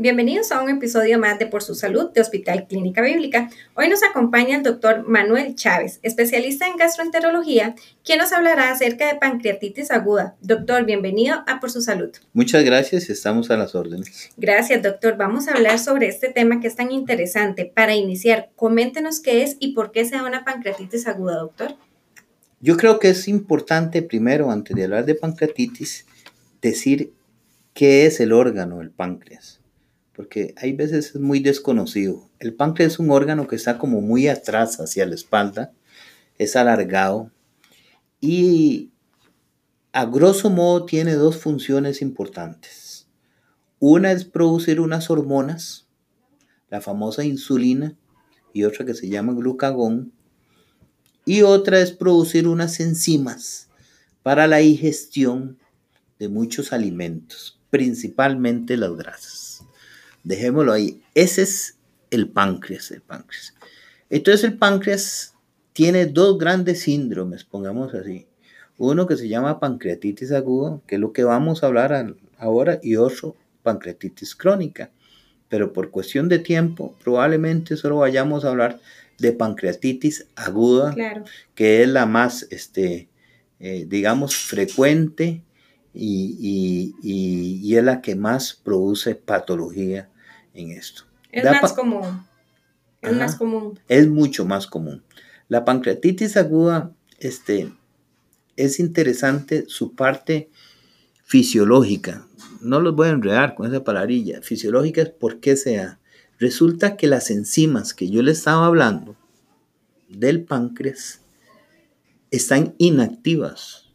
Bienvenidos a un episodio más de Por su Salud de Hospital Clínica Bíblica. Hoy nos acompaña el doctor Manuel Chávez, especialista en gastroenterología, quien nos hablará acerca de pancreatitis aguda. Doctor, bienvenido a Por su Salud. Muchas gracias, estamos a las órdenes. Gracias, doctor. Vamos a hablar sobre este tema que es tan interesante. Para iniciar, coméntenos qué es y por qué se da una pancreatitis aguda, doctor. Yo creo que es importante primero, antes de hablar de pancreatitis, decir qué es el órgano, el páncreas porque hay veces es muy desconocido. El páncreas es un órgano que está como muy atrás hacia la espalda, es alargado y a grosso modo tiene dos funciones importantes. Una es producir unas hormonas, la famosa insulina, y otra que se llama glucagón, y otra es producir unas enzimas para la digestión de muchos alimentos, principalmente las grasas. Dejémoslo ahí. Ese es el páncreas, el páncreas. Entonces el páncreas tiene dos grandes síndromes, pongamos así. Uno que se llama pancreatitis aguda, que es lo que vamos a hablar ahora, y otro, pancreatitis crónica. Pero por cuestión de tiempo, probablemente solo vayamos a hablar de pancreatitis aguda, que es la más, este, eh, digamos, frecuente y, es la que más produce patología en esto. Es más común. Es más común. Es mucho más común. La pancreatitis aguda este, es interesante su parte fisiológica. No los voy a enredar con esa palabrilla. Fisiológica es por qué sea. Resulta que las enzimas que yo le estaba hablando del páncreas están inactivas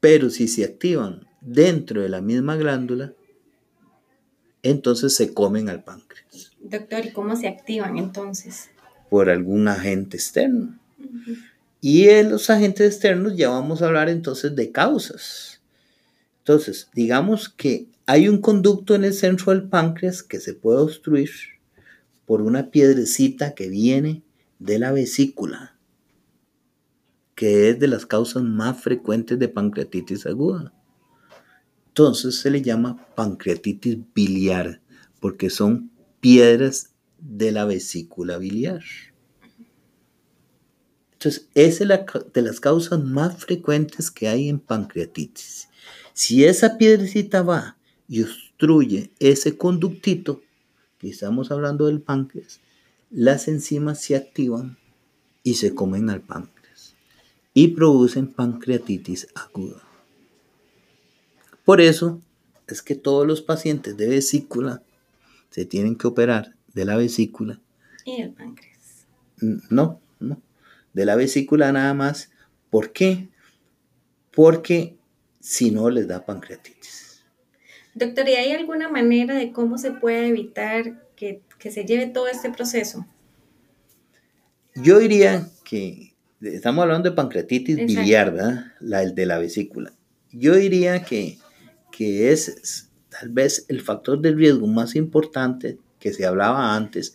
pero si se activan dentro de la misma glándula, entonces se comen al páncreas. Doctor, ¿y cómo se activan entonces? Por algún agente externo. Y en los agentes externos ya vamos a hablar entonces de causas. Entonces, digamos que hay un conducto en el centro del páncreas que se puede obstruir por una piedrecita que viene de la vesícula que es de las causas más frecuentes de pancreatitis aguda. Entonces se le llama pancreatitis biliar, porque son piedras de la vesícula biliar. Entonces, esa es la, de las causas más frecuentes que hay en pancreatitis. Si esa piedrecita va y obstruye ese conductito, que estamos hablando del páncreas, las enzimas se activan y se comen al páncreas y producen pancreatitis aguda. Por eso es que todos los pacientes de vesícula se tienen que operar de la vesícula. Y el páncreas. No, no. De la vesícula nada más. ¿Por qué? Porque si no les da pancreatitis. Doctor, ¿y hay alguna manera de cómo se puede evitar que, se lleve todo este proceso? Yo diría que Estamos hablando de pancreatitis biliar, ¿verdad? La de la vesícula. Yo diría que, que es tal vez el factor de riesgo más importante que se hablaba antes.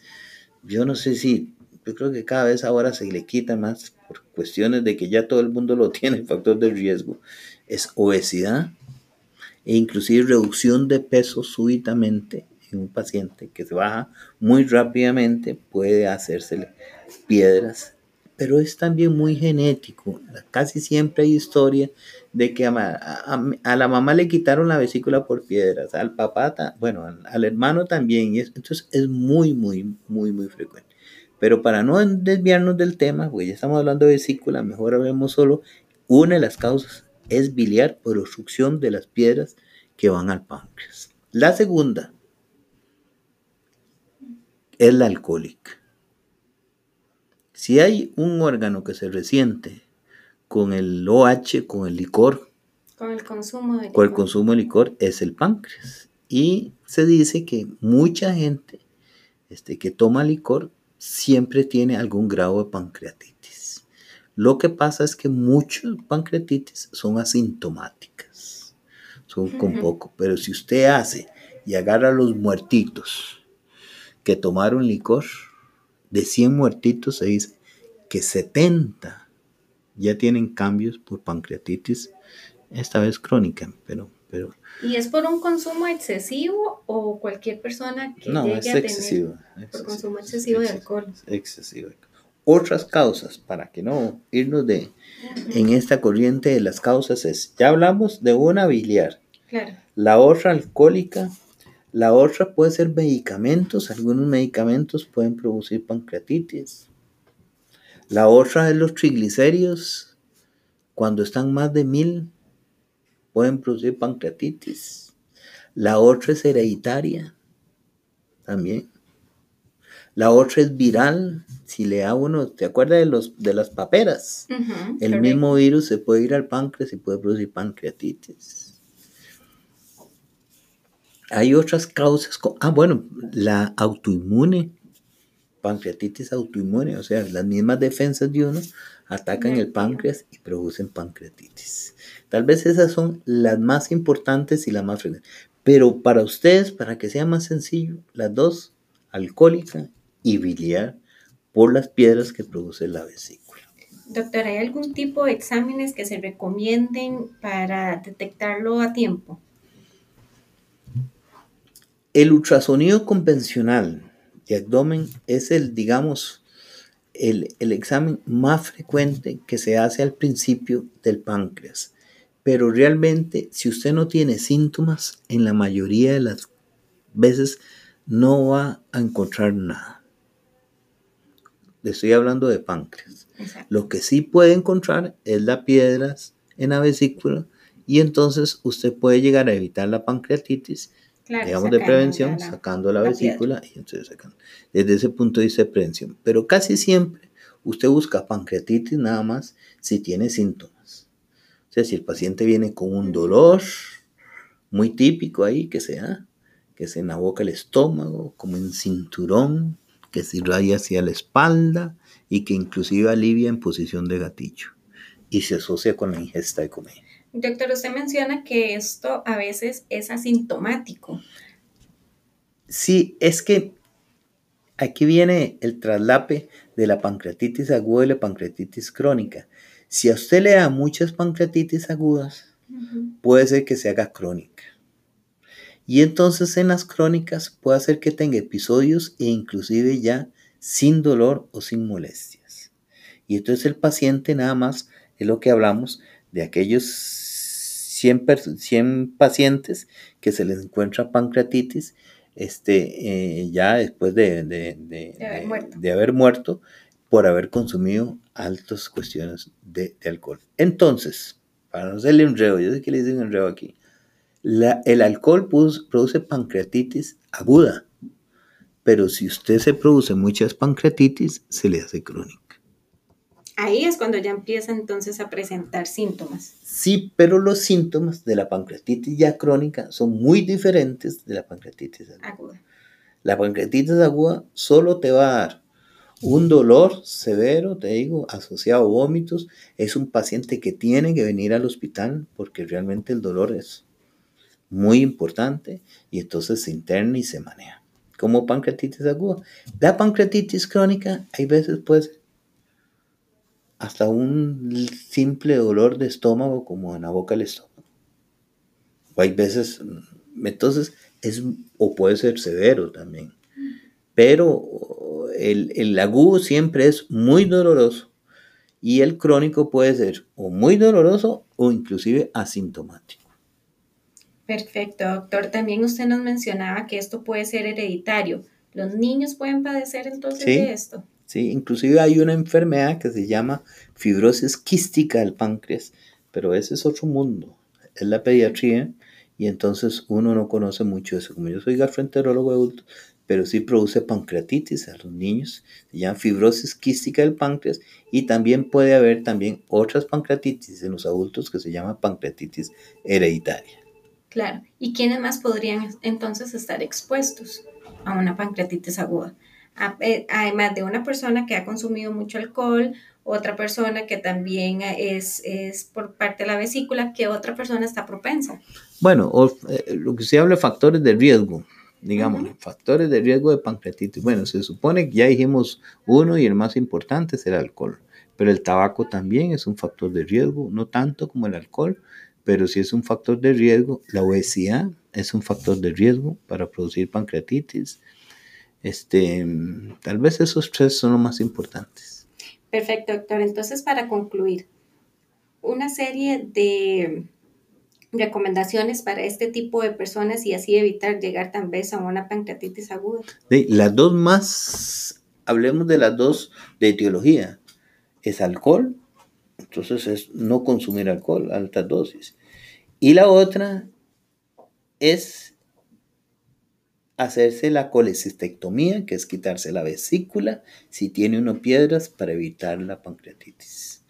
Yo no sé si, yo creo que cada vez ahora se le quita más por cuestiones de que ya todo el mundo lo tiene, el factor de riesgo. Es obesidad e inclusive reducción de peso súbitamente en un paciente que se baja muy rápidamente puede hacérsele piedras pero es también muy genético. Casi siempre hay historia de que a, la mamá le quitaron la vesícula por piedras, al papá, bueno, al, hermano también, entonces es muy, muy, muy, muy frecuente. Pero para no desviarnos del tema, pues ya estamos hablando de vesícula, mejor hablemos solo, una de las causas es biliar por obstrucción de las piedras que van al páncreas. La segunda es la alcohólica. Si hay un órgano que se resiente con el OH, con el licor, con el consumo de licor. Con el consumo de licor es el páncreas. Y se dice que mucha gente este, que toma licor siempre tiene algún grado de pancreatitis. Lo que pasa es que muchas pancreatitis son asintomáticas, son con poco. Pero si usted hace y agarra a los muertitos que tomaron licor, de 100 muertitos se dice que 70 ya tienen cambios por pancreatitis, esta vez crónica, pero, pero... ¿Y es por un consumo excesivo o cualquier persona que no, llegue es a excesivo, tener por excesivo, consumo excesivo de excesivo, alcohol? excesivo. Otras causas, para que no irnos de, en esta corriente de las causas, es, ya hablamos de una biliar, Claro. la otra alcohólica, la otra puede ser medicamentos, algunos medicamentos pueden producir pancreatitis. La otra es los triglicéridos, cuando están más de mil, pueden producir pancreatitis. La otra es hereditaria, también. La otra es viral, si le da uno, ¿te acuerdas de, los, de las paperas? El correcto. mismo virus se puede ir al páncreas y puede producir pancreatitis. Hay otras causas. Ah, bueno, la autoinmune, pancreatitis autoinmune, o sea, las mismas defensas de uno atacan el páncreas y producen pancreatitis. Tal vez esas son las más importantes y las más frecuentes. Pero para ustedes, para que sea más sencillo, las dos, alcohólica y biliar, por las piedras que produce la vesícula. Doctor, ¿hay algún tipo de exámenes que se recomienden para detectarlo a tiempo? El ultrasonido convencional de abdomen es el, digamos, el, el examen más frecuente que se hace al principio del páncreas. Pero realmente, si usted no tiene síntomas, en la mayoría de las veces no va a encontrar nada. Le estoy hablando de páncreas. Exacto. Lo que sí puede encontrar es las piedras en la vesícula y entonces usted puede llegar a evitar la pancreatitis Claro, digamos, de prevención, la- sacando la, la vesícula y entonces sacando. Desde ese punto de vista de prevención. Pero casi siempre usted busca pancreatitis nada más si tiene síntomas. O sea, si el paciente viene con un dolor muy típico ahí que se da, que se en la boca el estómago, como en cinturón, que se irradia hacia la espalda y que inclusive alivia en posición de gatillo y se asocia con la ingesta de comida. Doctor, usted menciona que esto a veces es asintomático. Sí, es que aquí viene el traslape de la pancreatitis aguda y la pancreatitis crónica. Si a usted le da muchas pancreatitis agudas, puede ser que se haga crónica. Y entonces en las crónicas puede hacer que tenga episodios e inclusive ya sin dolor o sin molestias. Y entonces el paciente nada más es lo que hablamos de aquellos 100, pers- 100 pacientes que se les encuentra pancreatitis este, eh, ya después de, de- de- De haber de- haber muerto por haber consumido altas cuestiones de, alcohol. Entonces, para no hacerle enredo, yo sé que le dicen enredo aquí, la- el alcohol produce pancreatitis aguda, pero si usted se produce muchas pancreatitis, se le hace crónica. Ahí es cuando ya empieza entonces a presentar síntomas. Sí, pero los síntomas de la pancreatitis ya crónica son muy diferentes de la pancreatitis aguda. aguda. La pancreatitis aguda solo te va a dar un dolor severo, te digo, asociado a vómitos. Es un paciente que tiene que venir al hospital porque realmente el dolor es muy importante y entonces se interna y se maneja. Como pancreatitis aguda. La pancreatitis crónica, hay veces puede ser hasta un simple dolor de estómago como en la boca del estómago. O hay veces, mm, entonces, es, o puede ser severo también. Pero el, el agudo siempre es muy doloroso y el crónico puede ser o muy doloroso o inclusive asintomático. Perfecto, doctor. También usted nos mencionaba que esto puede ser hereditario. ¿Los niños pueden padecer entonces Sí. de esto? ¿Sí? Inclusive hay una enfermedad que se llama fibrosis quística del páncreas, pero ese es otro mundo, es la pediatría y entonces uno no conoce mucho eso. Como yo soy gastroenterólogo de pero sí produce pancreatitis a los niños, se llama fibrosis quística del páncreas y también puede haber también otras pancreatitis en los adultos que se llama pancreatitis hereditaria. Claro. ¿Y quiénes más podrían entonces estar expuestos a una pancreatitis aguda? Eh, Además de una persona que ha consumido mucho alcohol, otra persona que también es, es por parte de la vesícula, que otra persona está propensa. Bueno, o, eh, lo que se habla de factores de riesgo, digamos, Ujú. factores de riesgo de pancreatitis. Bueno, se supone que ya dijimos uno y el más importante es el alcohol, pero el tabaco también es un factor de riesgo, no tanto como el alcohol, pero si es un factor de riesgo, la obesidad es un factor de riesgo para producir pancreatitis. Este, tal vez esos tres son los más importantes. Perfecto, doctor. Entonces, para concluir, una serie de recomendaciones para este tipo de personas y así evitar llegar tan vez a una pancreatitis aguda. las dos más, hablemos de las dos de etiología, es alcohol, entonces es no consumir alcohol a altas dosis. Y la otra es hacerse la colecistectomía, que es quitarse la vesícula si tiene uno piedras para evitar la pancreatitis.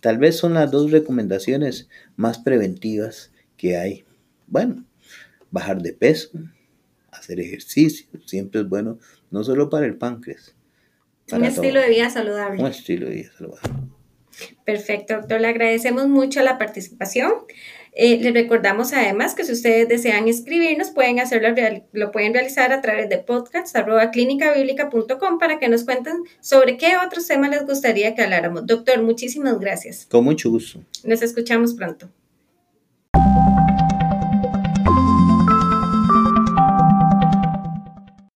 Tal vez son las dos recomendaciones más preventivas que hay. Bueno, bajar de peso, hacer ejercicio, siempre es bueno, no solo para el páncreas. un estilo de vida saludable. Un estilo de vida saludable. Perfecto, doctor. Le agradecemos mucho la participación. Eh, les recordamos además que si ustedes desean escribirnos, pueden hacerlo, lo pueden realizar a través de podcast.clinicabiblica.com para que nos cuenten sobre qué otros temas les gustaría que habláramos. Doctor, muchísimas gracias. Con mucho gusto. Nos escuchamos pronto.